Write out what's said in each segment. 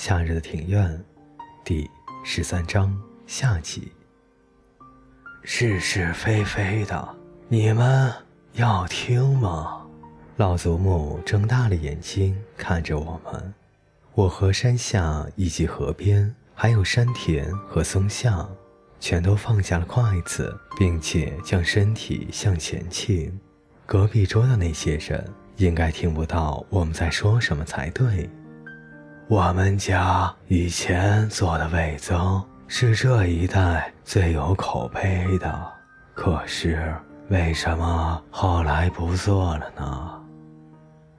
夏日的庭院，第十三章下集。是是非非的，你们要听吗？老祖母睁大了眼睛看着我们。我和山下以及河边，还有山田和松下，全都放下了筷子，并且将身体向前倾。隔壁桌的那些人应该听不到我们在说什么才对。我们家以前做的味增是这一代最有口碑的，可是为什么后来不做了呢？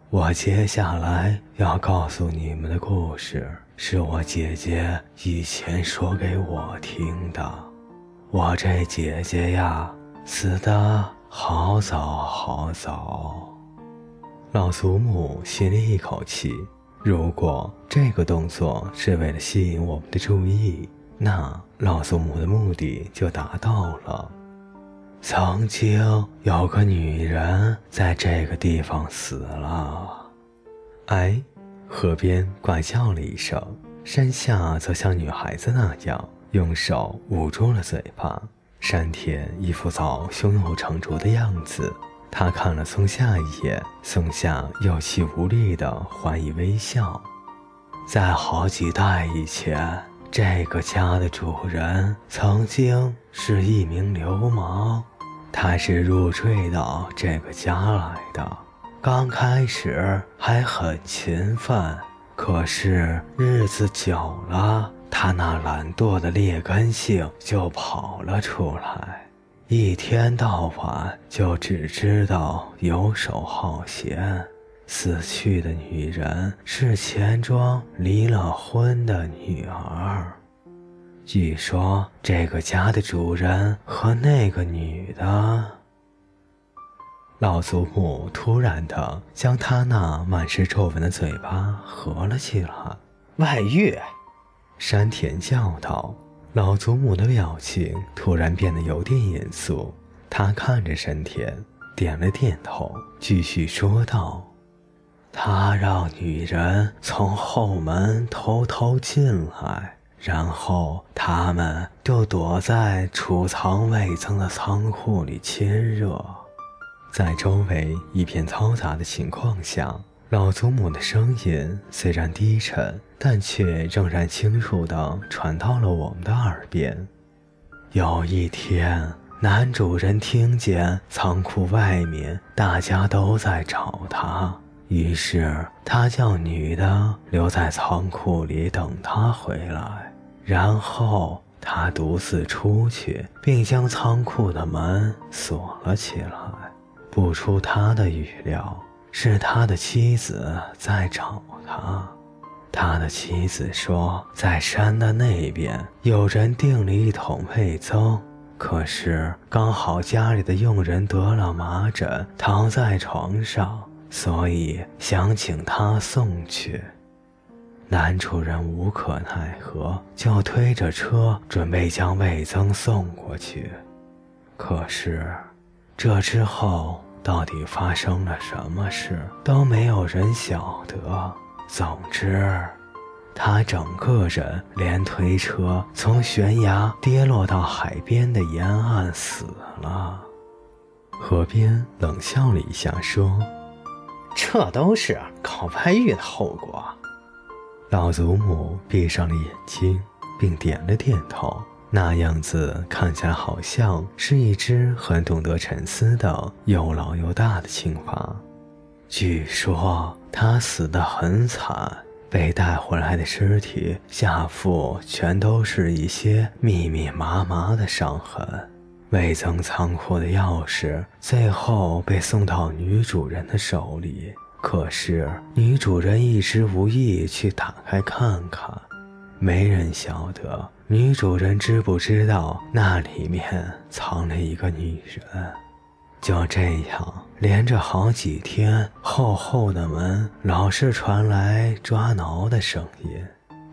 我接下来要告诉你们的故事，是我姐姐以前说给我听的。我这姐姐呀，死的好早好早。老祖母吸了一口气。如果这个动作是为了吸引我们的注意，那老祖母的目的就达到了。曾经有个女人在这个地方死了。哎，河边怪叫了一声，山下则像女孩子那样用手捂住了嘴巴。山田一副早胸有成竹的样子。他看了松下一眼，松下有气无力的还以微笑。在好几代以前，这个家的主人曾经是一名流氓，他是入赘到这个家来的。刚开始还很勤奋，可是日子久了，他那懒惰的劣根性就跑了出来。一天到晚就只知道游手好闲。死去的女人是钱庄离了婚的女儿。据说这个家的主人和那个女的……老祖母突然的将他那满是皱纹的嘴巴合了起来。外遇！山田叫道。老祖母的表情突然变得有点严肃，她看着山田，点了点头，继续说道：“他让女人从后门偷偷进来，然后他们就躲在储藏味增的仓库里亲热，在周围一片嘈杂的情况下。”老祖母的声音虽然低沉，但却仍然清楚地传到了我们的耳边。有一天，男主人听见仓库外面大家都在找他，于是他叫女的留在仓库里等他回来，然后他独自出去，并将仓库的门锁了起来。不出他的预料。是他的妻子在找他。他的妻子说，在山的那边有人订了一桶味增，可是刚好家里的佣人得了麻疹，躺在床上，所以想请他送去。男主人无可奈何，就推着车准备将味增送过去。可是，这之后。到底发生了什么事，都没有人晓得。总之，他整个人连推车从悬崖跌落到海边的沿岸死了。河边冷笑了一下，说：“这都是搞外遇的后果。”老祖母闭上了眼睛，并点了点头。那样子看起来好像是一只很懂得沉思的又老又大的青蛙。据说它死得很惨，被带回来的尸体下腹全都是一些密密麻麻的伤痕。未增仓库的钥匙最后被送到女主人的手里，可是女主人一直无意去打开看看。没人晓得女主人知不知道那里面藏了一个女人。就这样，连着好几天，厚厚的门老是传来抓挠的声音，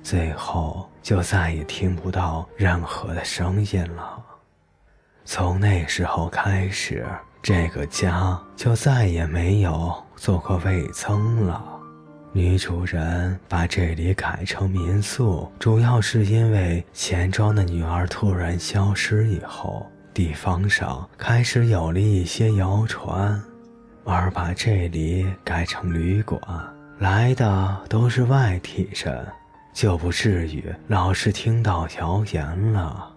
最后就再也听不到任何的声音了。从那时候开始，这个家就再也没有做过味增了。女主人把这里改成民宿，主要是因为钱庄的女儿突然消失以后，地方上开始有了一些谣传，而把这里改成旅馆，来的都是外地人，就不至于老是听到谣言了。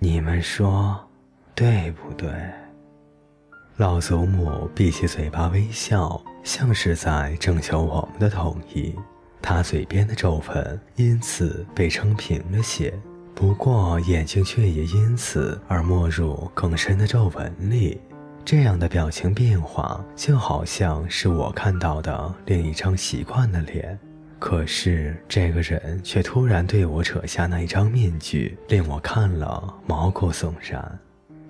你们说，对不对？老祖母闭起嘴巴微笑，像是在征求我们的同意。他嘴边的皱纹因此被撑平了些，不过眼睛却也因此而没入更深的皱纹里。这样的表情变化，就好像是我看到的另一张习惯的脸。可是这个人却突然对我扯下那一张面具，令我看了毛骨悚然。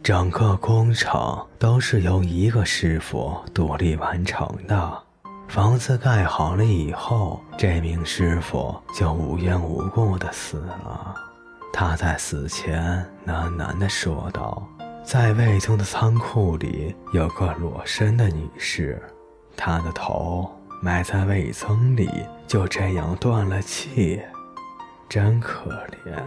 整个工程都是由一个师傅独立完成的。房子盖好了以后，这名师傅就无缘无故的死了。他在死前喃喃地说道：“在魏宗的仓库里有个裸身的女士，她的头埋在魏宗里，就这样断了气，真可怜。”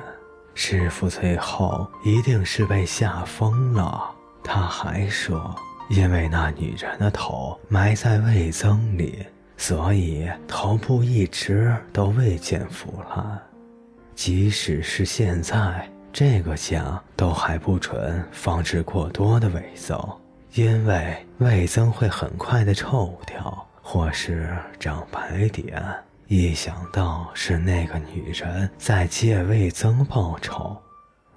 师傅最后一定是被吓疯了。他还说，因为那女人的头埋在味增里，所以头部一直都未见腐烂。即使是现在，这个家都还不准放置过多的味增，因为味增会很快的臭掉，或是长白点。一想到是那个女人在借魏增报仇，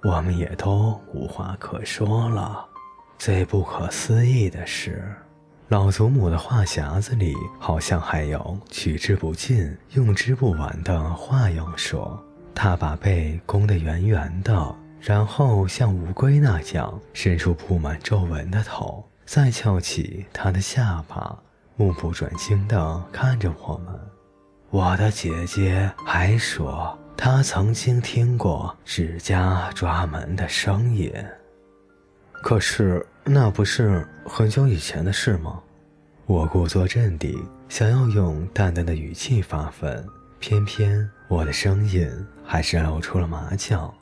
我们也都无话可说了。最不可思议的是，老祖母的话匣子里好像还有取之不尽、用之不完的话要说。她把背弓得圆圆的，然后像乌龟那样伸出布满皱纹的头，再翘起她的下巴，目不转睛地看着我们。我的姐姐还说，她曾经听过指甲抓门的声音。可是那不是很久以前的事吗？我故作镇定，想要用淡淡的语气发问，偏偏我的声音还是露出了麻将。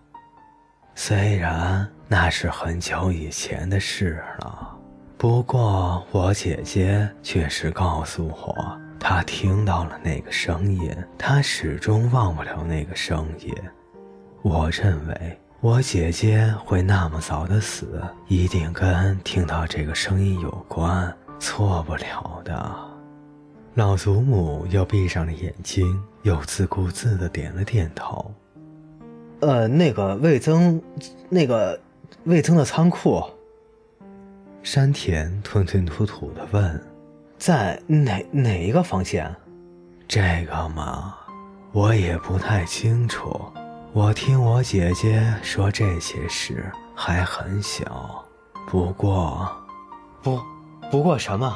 虽然那是很久以前的事了，不过我姐姐确实告诉我。他听到了那个声音，他始终忘不了那个声音。我认为我姐姐会那么早的死，一定跟听到这个声音有关，错不了的。老祖母又闭上了眼睛，又自顾自的点了点头。呃，那个魏增，那个魏增的仓库。山田吞吞吐吐的问。在哪哪一个房间？这个嘛，我也不太清楚。我听我姐姐说这些事还很小。不过，不，不过什么？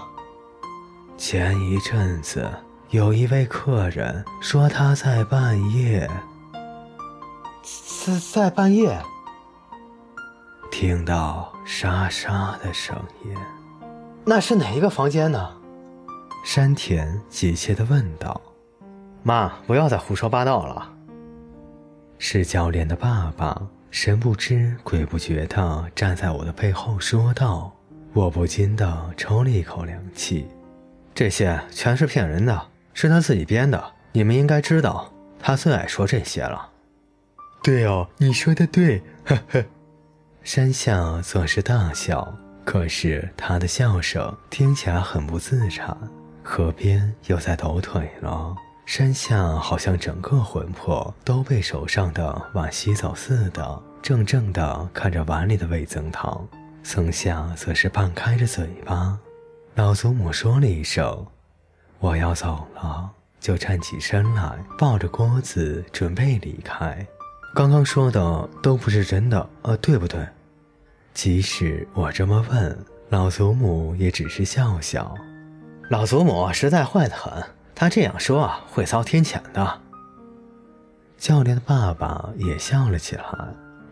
前一阵子有一位客人说他在半夜，在在半夜听到沙沙的声音。那是哪一个房间呢？山田急切地问道：“妈，不要再胡说八道了。”是教练的爸爸神不知鬼不觉地站在我的背后说道。我不禁地抽了一口凉气。这些全是骗人的，是他自己编的。你们应该知道，他最爱说这些了。对哦，你说的对，呵呵。山下总是大笑，可是他的笑声听起来很不自然。河边又在抖腿了，山下好像整个魂魄都被手上的碗吸走似的，怔怔地看着碗里的味增汤。松下则是半开着嘴巴。老祖母说了一声：“我要走了”，就站起身来，抱着锅子准备离开。刚刚说的都不是真的，呃，对不对？即使我这么问，老祖母也只是笑笑。老祖母实在坏得很，她这样说会遭天谴的。教练的爸爸也笑了起来，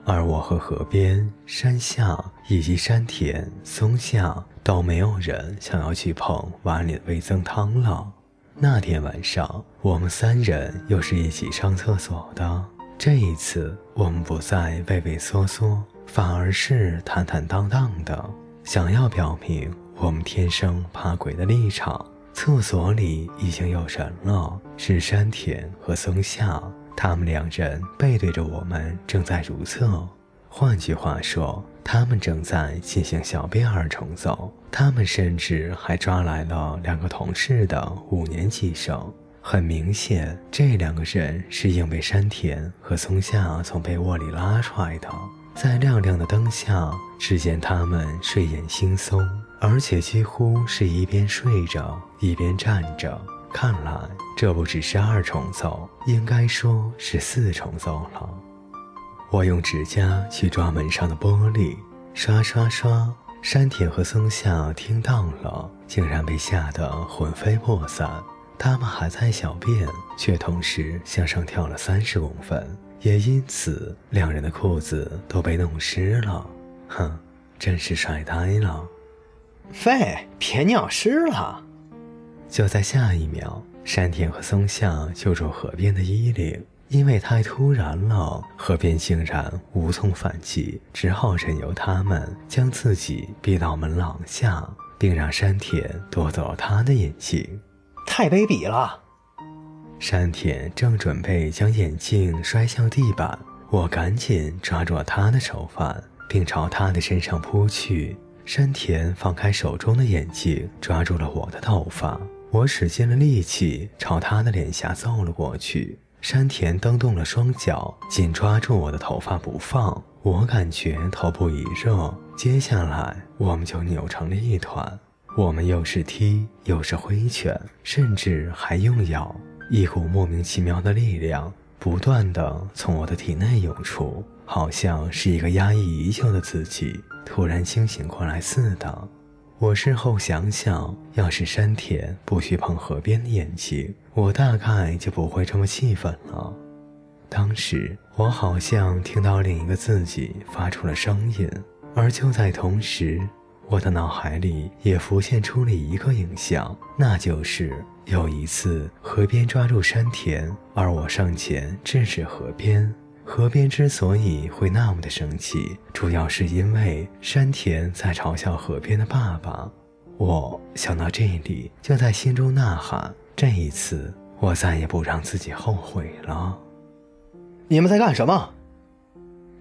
而我和河边、山下以及山田、松下都没有人想要去碰碗里的味增汤了。那天晚上，我们三人又是一起上厕所的。这一次，我们不再畏畏缩缩，反而是坦坦荡荡的，想要表明我们天生怕鬼的立场。厕所里已经有人了，是山田和松下，他们两人背对着我们，正在如厕。换句话说，他们正在进行小便二重奏。他们甚至还抓来了两个同事的五年级生。很明显，这两个人是硬被山田和松下从被窝里拉出来的。在亮亮的灯下，只见他们睡眼惺忪。而且几乎是一边睡着一边站着，看来这不只是二重奏，应该说是四重奏了。我用指甲去抓门上的玻璃，刷刷刷。山田和松下听到了，竟然被吓得魂飞魄散。他们还在小便，却同时向上跳了三十公分，也因此两人的裤子都被弄湿了。哼，真是帅呆了。喂，别尿湿了！就在下一秒，山田和松下揪住河边的衣领，因为太突然了，河边竟然无从反击，只好任由他们将自己逼到门廊下，并让山田夺走了他的眼镜。太卑鄙了！山田正准备将眼镜摔向地板，我赶紧抓住了他的手腕，并朝他的身上扑去。山田放开手中的眼镜，抓住了我的头发。我使尽了力气，朝他的脸颊揍了过去。山田蹬动了双脚，紧抓住我的头发不放。我感觉头部一热，接下来我们就扭成了一团。我们又是踢，又是挥拳，甚至还用咬。一股莫名其妙的力量不断地从我的体内涌出，好像是一个压抑已久的自己。突然清醒过来似的，我事后想想，要是山田不去碰河边的眼睛，我大概就不会这么气愤了。当时我好像听到另一个自己发出了声音，而就在同时，我的脑海里也浮现出了一个影像，那就是有一次河边抓住山田，而我上前制止河边。河边之所以会那么的生气，主要是因为山田在嘲笑河边的爸爸。我想到这里，就在心中呐喊：这一次，我再也不让自己后悔了。你们在干什么？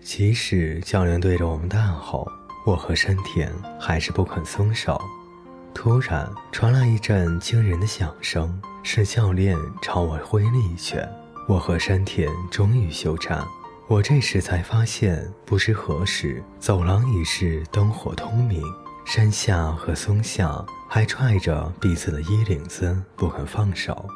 即使教练对着我们大吼，我和山田还是不肯松手。突然传来一阵惊人的响声，是教练朝我挥了一拳。我和山田终于休战。我这时才发现，不知何时，走廊已是灯火通明。山下和松下还拽着彼此的衣领子不肯放手，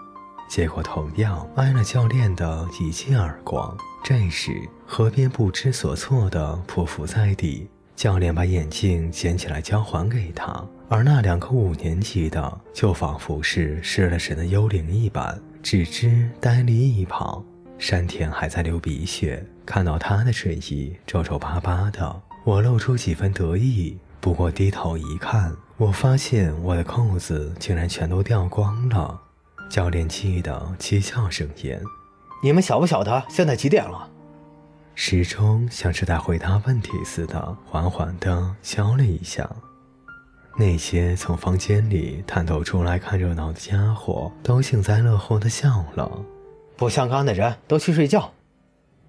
结果同样挨了教练的一记耳光。这时，河边不知所措地匍匐在地，教练把眼镜捡起来交还给他，而那两个五年级的就仿佛是失了神的幽灵一般。只知呆立一旁，山田还在流鼻血。看到他的睡衣皱皱巴巴的，我露出几分得意。不过低头一看，我发现我的扣子竟然全都掉光了。教练气得七窍生烟：“你们晓不晓得现在几点了？”时钟像是在回答问题似的，缓缓地敲了一下。那些从房间里探头出来看热闹的家伙都幸灾乐祸地笑了。不相干的人都去睡觉。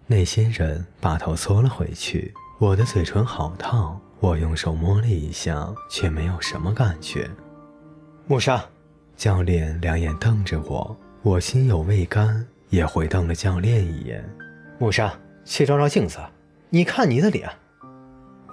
那些人把头缩了回去。我的嘴唇好烫，我用手摸了一下，却没有什么感觉。穆沙，教练两眼瞪着我，我心有未甘，也回瞪了教练一眼。穆沙，去照照镜子，你看你的脸。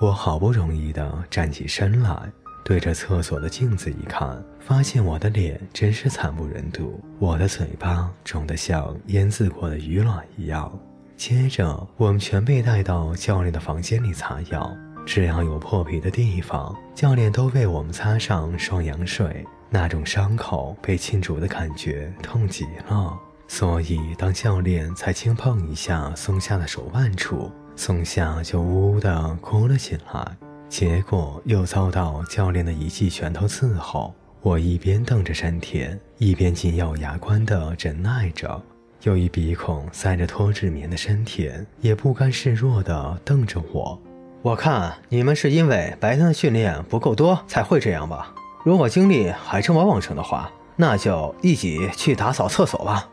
我好不容易的站起身来。对着厕所的镜子一看，发现我的脸真是惨不忍睹，我的嘴巴肿得像腌渍过的鱼卵一样。接着，我们全被带到教练的房间里擦药，只要有破皮的地方，教练都为我们擦上双氧水。那种伤口被浸煮的感觉痛极了，所以当教练才轻碰一下松下的手腕处，松下就呜呜地哭了起来。结果又遭到教练的一记拳头伺候，我一边瞪着山田，一边紧咬牙关的忍耐着。由于鼻孔塞着脱脂棉的山田也不甘示弱的瞪着我。我看你们是因为白天的训练不够多才会这样吧？如果精力还这么旺盛的话，那就一起去打扫厕所吧。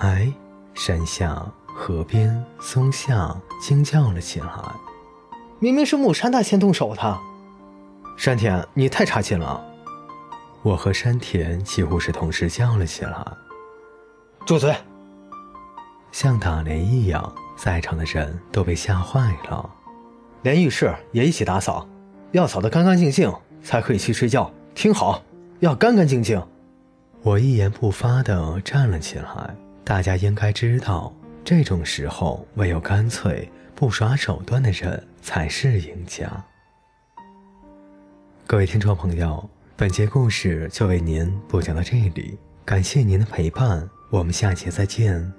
哎，山下河边，松下惊叫了起来。明明是木山大先动手的，山田，你太差劲了！我和山田几乎是同时叫了起来。住嘴！像打雷一样，在场的人都被吓坏了。连浴室也一起打扫，要扫得干干净净才可以去睡觉。听好，要干干净净。我一言不发地站了起来。大家应该知道，这种时候唯有干脆不耍手段的人才是赢家。各位听众朋友。本节故事就为您播讲到这里，感谢您的陪伴，我们下节再见。